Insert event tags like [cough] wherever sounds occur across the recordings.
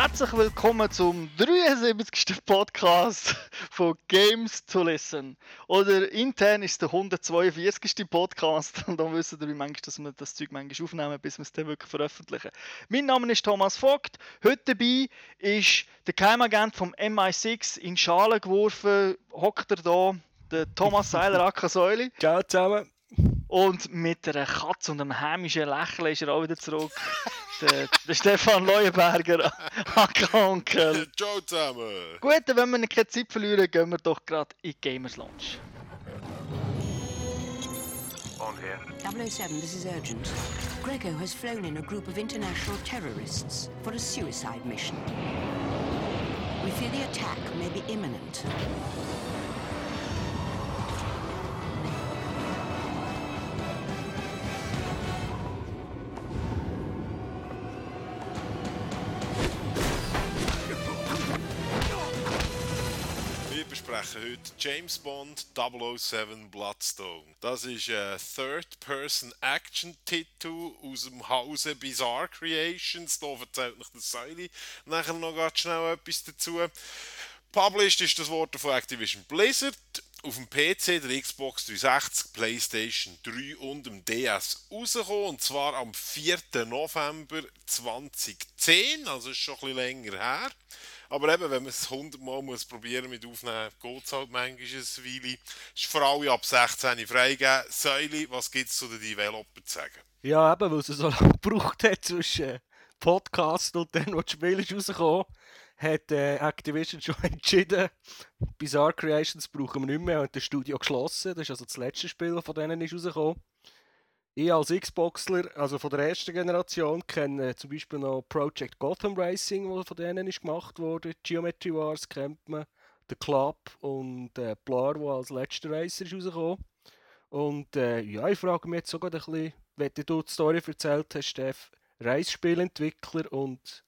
Herzlich willkommen zum 73. Podcast von Games to Listen. Oder intern ist es der 142. Podcast und dann wissen wir, wie manchmal, dass wir das Zeug manchmal aufnehmen, bis wir es dann wirklich veröffentlichen. Mein Name ist Thomas Vogt. Heute dabei ist der Geheimagent vom MI6 in Schale geworfen. Hockt er da, der Thomas Seiler Ackersäuli. Ciao zusammen. Und mit einer Katze und einem hämischen Lächeln ist er auch wieder zurück. [laughs] der, der Stefan Leuenberger, [laughs] Onkel. [laughs] Ciao zusammen. Gut, wenn wir keine Zeit verlieren, gehen wir doch gerade in die Gamers Lounge. On here. 007, this is urgent. Grego has flown in a group of international terrorists for a suicide mission. We fear the attack may be imminent. Heute James Bond 007 Bloodstone. Das ist ein Third-Person-Action-Titel aus dem Hause Bizarre Creations. Da erzählt noch der Seili nachher noch ganz schnell etwas dazu. Published ist das Wort von Activision Blizzard. Auf dem PC, der Xbox 360, PlayStation 3 und dem DS rausgekommen. Und zwar am 4. November 2010. Also ist schon ein bisschen länger her. Aber eben, wenn man es 100 Mal muss probieren mit aufnehmen, geht es halt manchmal eine Weile. Ist für alle ab 16 freigegeben. Säuli, was gibt es zu den Developern zu sagen? Ja, eben, weil es so [laughs] lange gebraucht hat zwischen Podcast und dann, wo das Spiel ist rausgekommen hat äh, Activision [laughs] schon entschieden, Bizarre Creations brauchen wir nicht mehr und das Studio geschlossen. Das ist also das letzte Spiel, das von denen ist rausgekommen. Ich als Xboxler, also von der ersten Generation, kenne äh, zum Beispiel noch Project Gotham Racing, das von denen ist gemacht wurde. Geometry Wars kennt man, The Club und äh, Blar, wo als letzter Racer ist rausgekommen. Und äh, ja, ich frage mich jetzt sogar ein bisschen, wenn du die Story erzählt hast, Steff, Reisspielentwickler und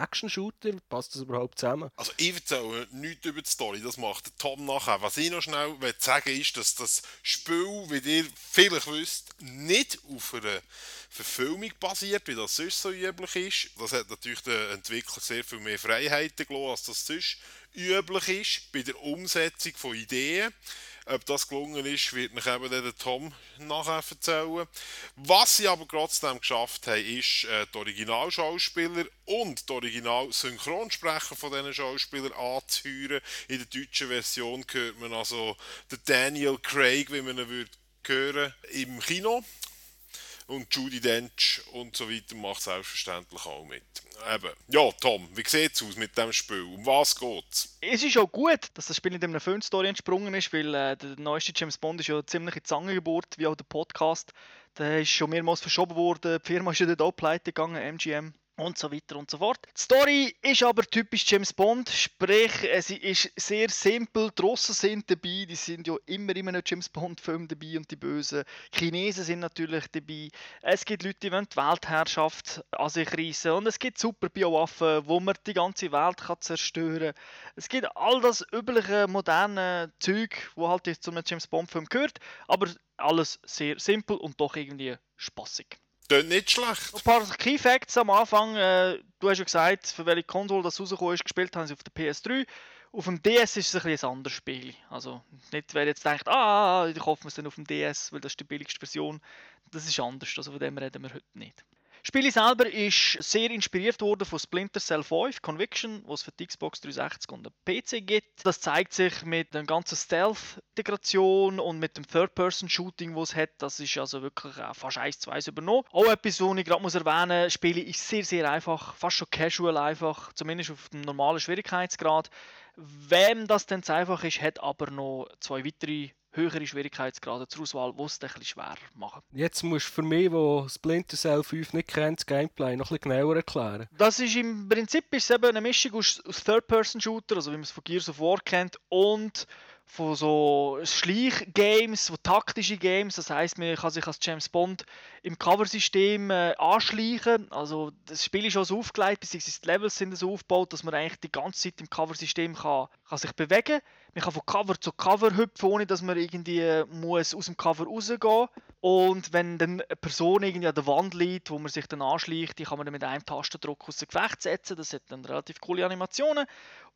Action-Shooter, passt das überhaupt zusammen? Also ich erzähle nichts über die Story, das macht der Tom nachher. Was ich noch schnell will sagen ist, dass das Spiel, wie ihr vielleicht wisst, nicht auf einer Verfilmung basiert, wie das sonst so üblich ist. Das hat natürlich den Entwickler sehr viel mehr Freiheiten gelassen, als das sonst üblich ist bei der Umsetzung von Ideen. Ob das gelungen ist, wird mich eben der Tom nachher erzählen. Was sie aber trotzdem geschafft haben, ist, äh, die Originalschauspieler und die Original-Synchronsprecher von diesen Schauspielern anzuhören. In der deutschen Version hört man also den Daniel Craig, wie man ihn würde hören, im Kino. Und Judy Dench und so weiter macht selbstverständlich auch mit. Eben. Ja, Tom, wie sieht es aus mit dem Spiel? Um was geht's? Es ist auch gut, dass das Spiel in einer Filmstory entsprungen ist, weil äh, der neueste James Bond ist ja ziemlich in die Zange gebohrt, wie auch der Podcast. Der ist schon mehrmals verschoben worden, die Firma ist ja dort auch pleite gegangen, MGM. Und so weiter und so fort. Die Story ist aber typisch James Bond, sprich, es ist sehr simpel. Die Russen sind dabei, die sind ja immer in einem James Bond-Film dabei und die Bösen. Die Chinesen sind natürlich dabei. Es gibt Leute, die wollen die Weltherrschaft an sich reissen. Und es gibt super Biowaffen, wo man die ganze Welt kann zerstören kann. Es gibt all das übliche moderne Zeug, wo halt zu einem James Bond-Film gehört, aber alles sehr simpel und doch irgendwie spaßig. Tönt nicht schlecht. Ein paar Key Facts am Anfang. Äh, du hast ja gesagt, für welche Konsole das rausgekommen ist, gespielt haben sie auf der PS3. Auf dem DS ist es ein, bisschen ein anderes Spiel. Also nicht, wer jetzt denkt, ah, ich hoffe es dann auf dem DS, weil das ist die billigste Version. Das ist anders, also von dem reden wir heute nicht. Das Spiel selber ist sehr inspiriert worden von Splinter Cell 5 Conviction, was es für die Xbox 360 und den PC gibt. Das zeigt sich mit der ganzen Stealth-Integration und mit dem Third-Person-Shooting, was es hat. Das ist also wirklich äh, fast eins zu eins übernommen. Auch etwas, was ich gerade erwähnen muss, Spiele ist sehr, sehr einfach, fast schon casual einfach, zumindest auf dem normalen Schwierigkeitsgrad. Wem das denn zu einfach ist, hat aber noch zwei weitere höhere Schwierigkeitsgrade zur Auswahl, die es ein bisschen schwer machen. Jetzt musst du für mich, der Splinter Cell 5 nicht kennt, das Gameplay noch ein bisschen genauer erklären. Das ist im Prinzip ist eben eine Mischung aus, aus Third-Person-Shooter, also wie man es von Gears of War kennt, und von so Schleich-Games, so taktische Games. Das heißt, man kann sich als James Bond im Cover-System äh, anschleichen. Also das Spiel ist schon so aufgelegt, beziehungsweise die Levels sind so aufgebaut, dass man eigentlich die ganze Zeit im Cover-System kann, kann sich bewegen Man kann von Cover zu Cover hüpfen, ohne dass man irgendwie äh, muss aus dem Cover rausgehen Und wenn dann eine Person irgendwie an der Wand liegt, wo man sich dann anschleicht, die kann man dann mit einem Tastendruck aus dem Gefecht setzen. Das hat dann relativ coole Animationen.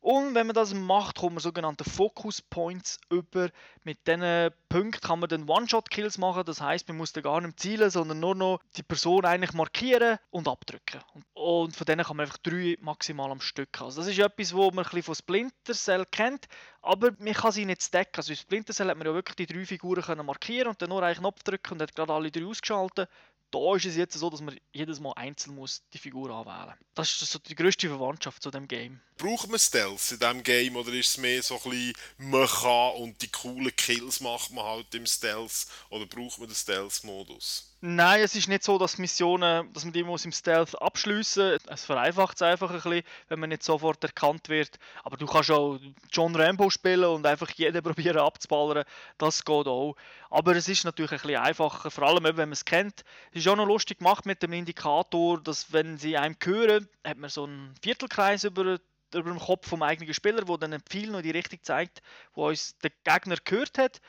Und wenn man das macht, kommt man sogenannte Focus Points über. Mit diesen Punkten kann man dann One-Shot-Kills machen. Das heißt, man muss dann gar nicht zielen, sondern nur noch die Person eigentlich markieren und abdrücken. Und von denen kann man einfach drei maximal am Stück. Also das ist etwas, wo man ein bisschen von Splinter Cell kennt, aber man kann sie nicht stacken. Also in Splinter Cell hat man ja wirklich die drei Figuren markieren und dann nur einen Knopf drücken und hat gerade alle drei ausgeschaltet. Da ist es jetzt so, dass man jedes Mal einzeln muss die Figur anwählen muss. Das ist so die größte Verwandtschaft zu dem Game. Braucht man Stealth in diesem Game oder ist es mehr so ein bisschen Mecha und die coolen Kills macht man halt im Stealth oder braucht man den Stealth-Modus? Nein, es ist nicht so, dass Missionen, dass man die muss im Stealth abschließen muss. Es vereinfacht es einfach ein bisschen, wenn man nicht sofort erkannt wird. Aber du kannst auch John Rambo spielen und einfach jeden [laughs] probieren abzuballern. Das geht auch. Aber es ist natürlich ein bisschen einfacher, vor allem wenn man es kennt. Es ist auch noch lustig gemacht mit dem Indikator, dass wenn sie einem hören, hat man so einen Viertelkreis über über dem Kopf vom eigenen Spieler, wo dann ein Pfeil noch die Richtung zeigt, wo uns der Gegner gehört hat.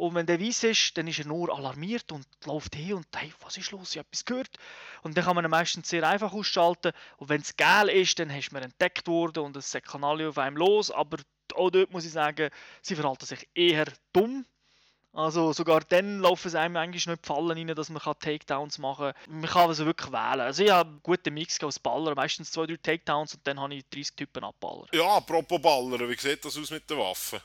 Und wenn der weiß ist, dann ist er nur alarmiert und läuft hin und hey, was ist los? Ich habe etwas gehört. Und dann kann man ihn meistens sehr einfach ausschalten. Und wenn es geil ist, dann hast man entdeckt worden und es kann alle auf einem los. Aber auch dort muss ich sagen, sie verhalten sich eher dumm. Also sogar dann laufen es einem eigentlich nicht Fallen rein, dass man Takedowns machen kann. Man kann also wirklich wählen. Also ich habe einen guten Mix als Baller, meistens zwei, drei Takedowns und dann habe ich 30 Typen abballern. Ja, apropos Baller, wie sieht das aus mit den Waffen?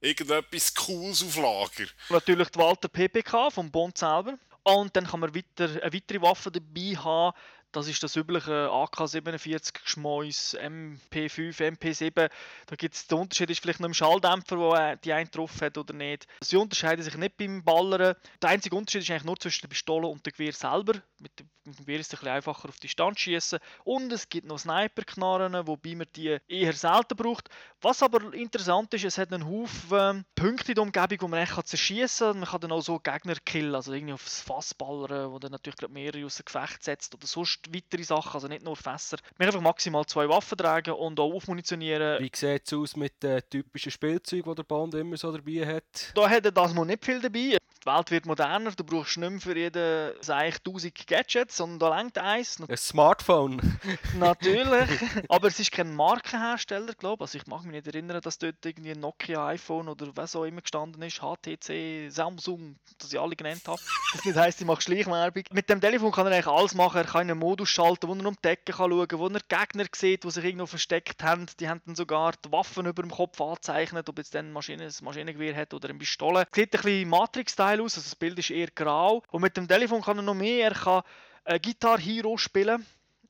Irgendetwas Cooles auf Lager. Natürlich die Walter PPK vom Bond selber. Und dann kann man weiter, eine weitere Waffe dabei haben, das ist das übliche AK-47 Geschmäus, MP5, MP7. Da gibt es den Unterschied, ist vielleicht noch im Schalldämpfer, wo die einen drauf hat oder nicht. Sie unterscheiden sich nicht beim Ballern. Der einzige Unterschied ist eigentlich nur zwischen der Pistole und dem Gewehr selber. Mit dem Gewehr ist es ein bisschen einfacher auf Distanz schießen. Und es gibt noch Sniper-Knarren, wobei man die eher selten braucht. Was aber interessant ist, es hat einen Haufen ähm, Punkte in der Umgebung, wo man echt zerschießen kann. Man kann dann auch so Gegner killen, also irgendwie aufs Fass ballern, wo dann natürlich gerade mehrere aus dem Gefecht setzt oder sonst weitere Sachen, also nicht nur Fässer. Wir einfach maximal zwei Waffen tragen und auch aufmunitionieren. Wie sieht es aus mit den typischen Spielzeugen, die der Band immer so dabei hat? Da hat er das mal nicht viel dabei. Die Welt wird moderner, du brauchst nicht mehr für jeden eigentlich 1000 Gadgets, sondern da längt eins. Ein Smartphone. [laughs] Natürlich, aber es ist kein Markenhersteller, glaube ich. Also ich mag mich nicht erinnern, dass dort irgendwie ein Nokia, iPhone oder was auch immer gestanden ist, HTC, Samsung, das ich alle genannt habe. Das nicht heisst, ich mache Schleichwerbung. Mit dem Telefon kann er eigentlich alles machen. Er kann einen Modus schalten, wo er um die Decke kann schauen kann, wo er Gegner sieht, die sich irgendwo versteckt haben. Die haben dann sogar die Waffen über dem Kopf angezeichnet, ob jetzt dann ein Maschinengewehr hat oder eine Pistole. Sieht ein bisschen Matrix-Style geil aus, also das Bild ist eher grau. Und mit dem Telefon kann er noch mehr, er kann äh, Guitar Hero spielen,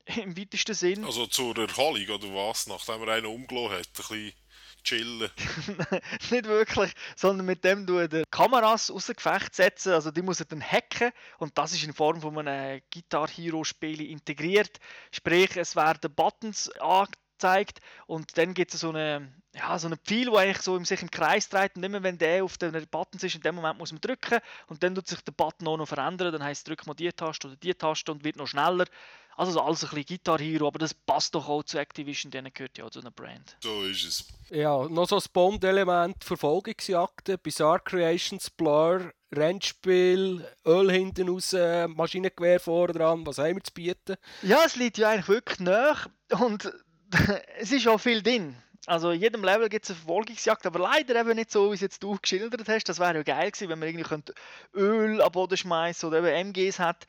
[laughs] im weitesten Sinn. Also zur Erholung oder was, nachdem er einen umgelassen hat, ein bisschen chillen. [laughs] nicht wirklich, sondern mit dem du die Kameras aus dem Gefecht setzen, also die muss er dann hacken und das ist in Form von einem Guitar Hero Spiel integriert. Sprich, es werden Buttons angezeigt und dann gibt es so eine ja, so ein Pfeil, der eigentlich so sich im Kreis dreht. Und immer wenn der auf den Buttons ist, in dem Moment muss man drücken. Und dann tut sich der Button auch noch verändern, dann heisst drück mal die Taste oder die Taste und wird noch schneller. Also alles ein bisschen Guitar Hero, aber das passt doch auch zu Activision, denen gehört ja auch zu einer Brand. So ist es. Ja, noch so ein Bond-Element, Verfolgungsjagden, Bizarre Creations, Blur, Rennspiel, Öl hinten raus, Maschinengewehr vorne dran, was haben wir zu bieten? Ja, es liegt ja eigentlich wirklich nach und [laughs] es ist auch viel drin. Also in jedem Level gibt es eine Verfolgungsjagd, aber leider eben nicht so, wie es jetzt du geschildert hast. Das wäre ja geil gewesen, wenn man irgendwie Öl am Boden schmeißen oder eben MGs hat.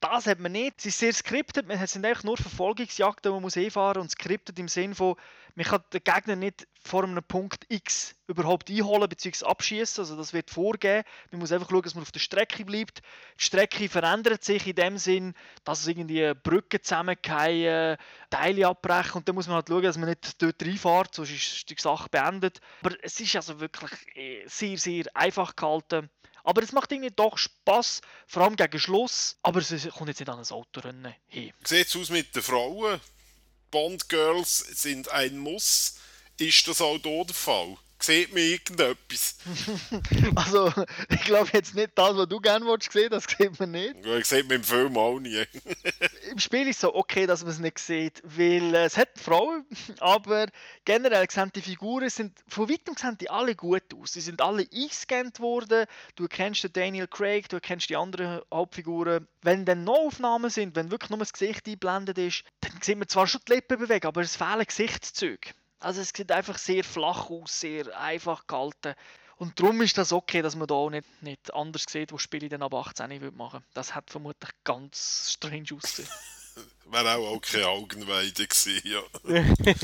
Das hat man nicht. Es ist sehr skriptet. Es sind eigentlich nur Verfolgungsjagden, man muss hinfahren und skriptet im Sinn von, man kann den Gegner nicht vor einem Punkt X überhaupt einholen bzw. abschießen. Also das wird vorgehen. Man muss einfach schauen, dass man auf der Strecke bleibt. Die Strecke verändert sich in dem Sinn, dass es irgendwie Brücken zusammenfallen, Teile abbrechen und dann muss man halt schauen, dass man nicht dort reinfährt, sonst ist die Sache beendet. Aber es ist also wirklich äh, sehr, sehr einfach gehalten. Aber es macht irgendwie doch Spaß, vor allem gegen Schluss. Aber es kommt jetzt nicht an ein Autorennen hin. Sieht es aus mit den Frauen? Bond Girls sind ein Muss. Ist das auch hier der Fall? Sieht man irgendetwas. [laughs] Also, ich glaube jetzt nicht das, was du gerne willst sehen, das sieht man nicht. Ja, ich sieht man im Film auch nie. [laughs] Im Spiel ist es so okay, dass man es nicht sieht, weil äh, es hat Frauen, [laughs] aber generell sehen die Figuren sind, von weitem sehen die alle gut aus. Sie sind alle eingescannt worden, du kennst den Daniel Craig, du kennst die anderen Hauptfiguren. Wenn dann noch Aufnahmen sind, wenn wirklich nur das Gesicht eingeblendet ist, dann sieht man zwar schon die Lippen bewegen, aber es fehlen Gesichtszüge. Also es sieht einfach sehr flach aus, sehr einfach gehalten. Und darum ist das okay, dass man da auch nicht, nicht anders sieht, wo Spiele dann ab 18 machen würde. Das hat vermutlich ganz strange ausgesehen. [laughs] Wäre auch, auch keine Augenweide gewesen, ja. [laughs]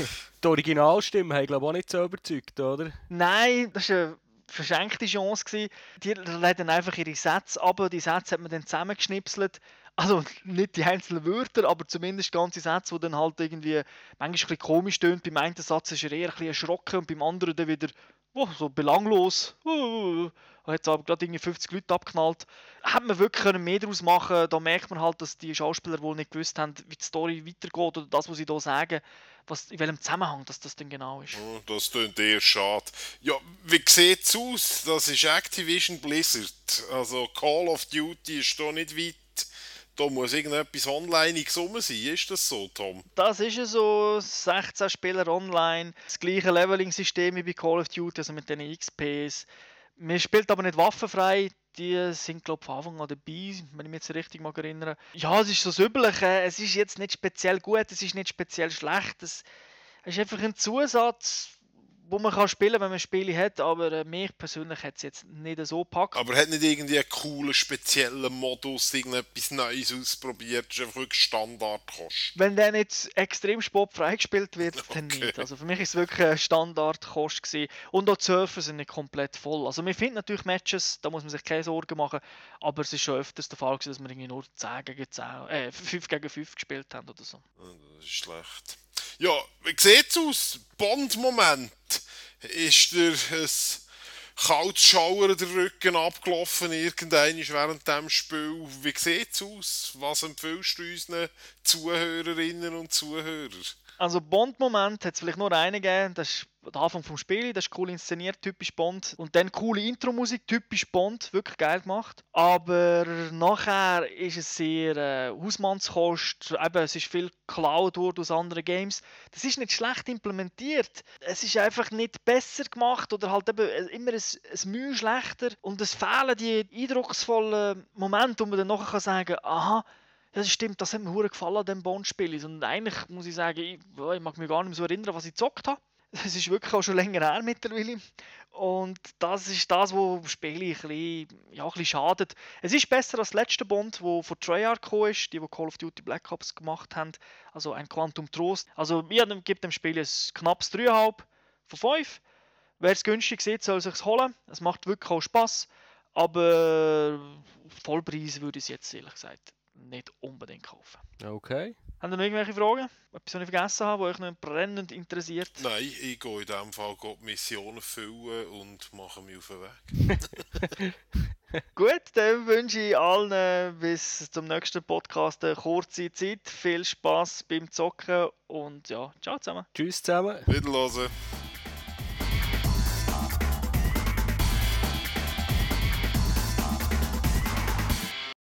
Die Originalstimme haben glaube ich auch nicht so überzeugt, oder? Nein, das war eine verschenkte Chance. Gewesen. Die reden einfach ihre Sätze, aber die Sätze hat man dann zusammengeschnipselt. Also nicht die einzelnen Wörter, aber zumindest ganze Sätze, die dann halt irgendwie manchmal ein bisschen komisch tönt. Beim einen Satz ist er eher ein bisschen erschrocken und beim anderen dann wieder oh, so belanglos. Oh, hat es aber gerade irgendwie 50 Leute abknallt. Hätte man wirklich mehr daraus machen. Da merkt man halt, dass die Schauspieler wohl nicht gewusst haben, wie die Story weitergeht oder das, was sie da sagen, was, in welchem Zusammenhang dass das denn genau ist. Oh, das klingt eher schade. Ja, wie sieht es aus? Das ist Activision Blizzard. Also Call of Duty ist da nicht weit da muss irgendetwas online rum sein. Ist das so, Tom? Das ist ja so. 16 Spieler online. Das gleiche Leveling-System wie bei Call of Duty, also mit den XPs. Man spielt aber nicht waffenfrei. Die sind, glaube ich, von Anfang an dabei, wenn ich mich jetzt richtig mag erinnere. Ja, es ist so das Übliche. Es ist jetzt nicht speziell gut, es ist nicht speziell schlecht. Es ist einfach ein Zusatz wo man kann spielen, wenn man Spiele hat, aber äh, mich persönlich hat es jetzt nicht so gepackt. Aber hat nicht irgendwie einen coolen, speziellen Modus, irgendetwas Neues ausprobiert, das ist einfach wirklich Standardkost? Wenn der nicht extrem sportfrei gespielt wird, okay. [laughs] dann nicht. Also für mich ist es wirklich ein Standardkost gewesen. Und auch die Surfer sind nicht komplett voll. Also man findet natürlich Matches, da muss man sich keine Sorgen machen, aber es ist schon öfters der Fall gewesen, dass wir irgendwie nur 10 gegen 10, äh, 5 gegen 5 gespielt haben oder so. Das ist schlecht. Ja, wie sieht es aus? Bond-Moment. Ist dir ein kaltes Schauer der Rücken abgelaufen irgendwann während dem Spiel? Wie sieht es aus? Was empfiehlst du unseren Zuhörerinnen und Zuhörern? Also Bond-Moment hat es vielleicht nur einen gegeben, das ist der Anfang vom Spiel, das ist cool inszeniert, typisch Bond. Und dann coole Intro-Musik, typisch Bond, wirklich geil gemacht. Aber nachher ist es sehr äh, Hausmannskost, eben, es ist viel geklaut aus anderen Games. Das ist nicht schlecht implementiert. Es ist einfach nicht besser gemacht oder halt eben äh, immer ein, ein Mühe schlechter. Und es fehlen die eindrucksvollen Momente, wo man dann nachher kann sagen aha, ja, das stimmt, das hat mir sehr gefallen an diesem Bond-Spiel. Und eigentlich muss ich sagen, ich, ich mag mich gar nicht mehr so erinnern, was ich gezockt habe. [laughs] Es ist wirklich auch schon länger her mittlerweile. Und das ist das, was das Spiel ein bisschen, ja, ein bisschen schadet. Es ist besser als das letzte Bond, wo von Treyarch gekommen ist, die, die Call of Duty Black Ops gemacht haben. Also ein Quantum Trost. Also ich gebe dem Spiel ein knappes 3,5 von 5. Wer es günstig sieht, soll es sich holen. Es macht wirklich auch Spaß. Aber Vollpreis würde ich es jetzt ehrlich gesagt nicht unbedingt kaufen. Okay. Haben ihr noch irgendwelche Fragen? Etwas, was ich vergessen habe, was euch noch brennend interessiert? Nein, ich gehe in diesem Fall die Missionen füllen und mache mich auf den Weg. [laughs] Gut, dann wünsche ich allen bis zum nächsten Podcast eine kurze Zeit. Viel Spaß beim Zocken und ja, ciao zusammen. Tschüss zusammen. Wiederhören.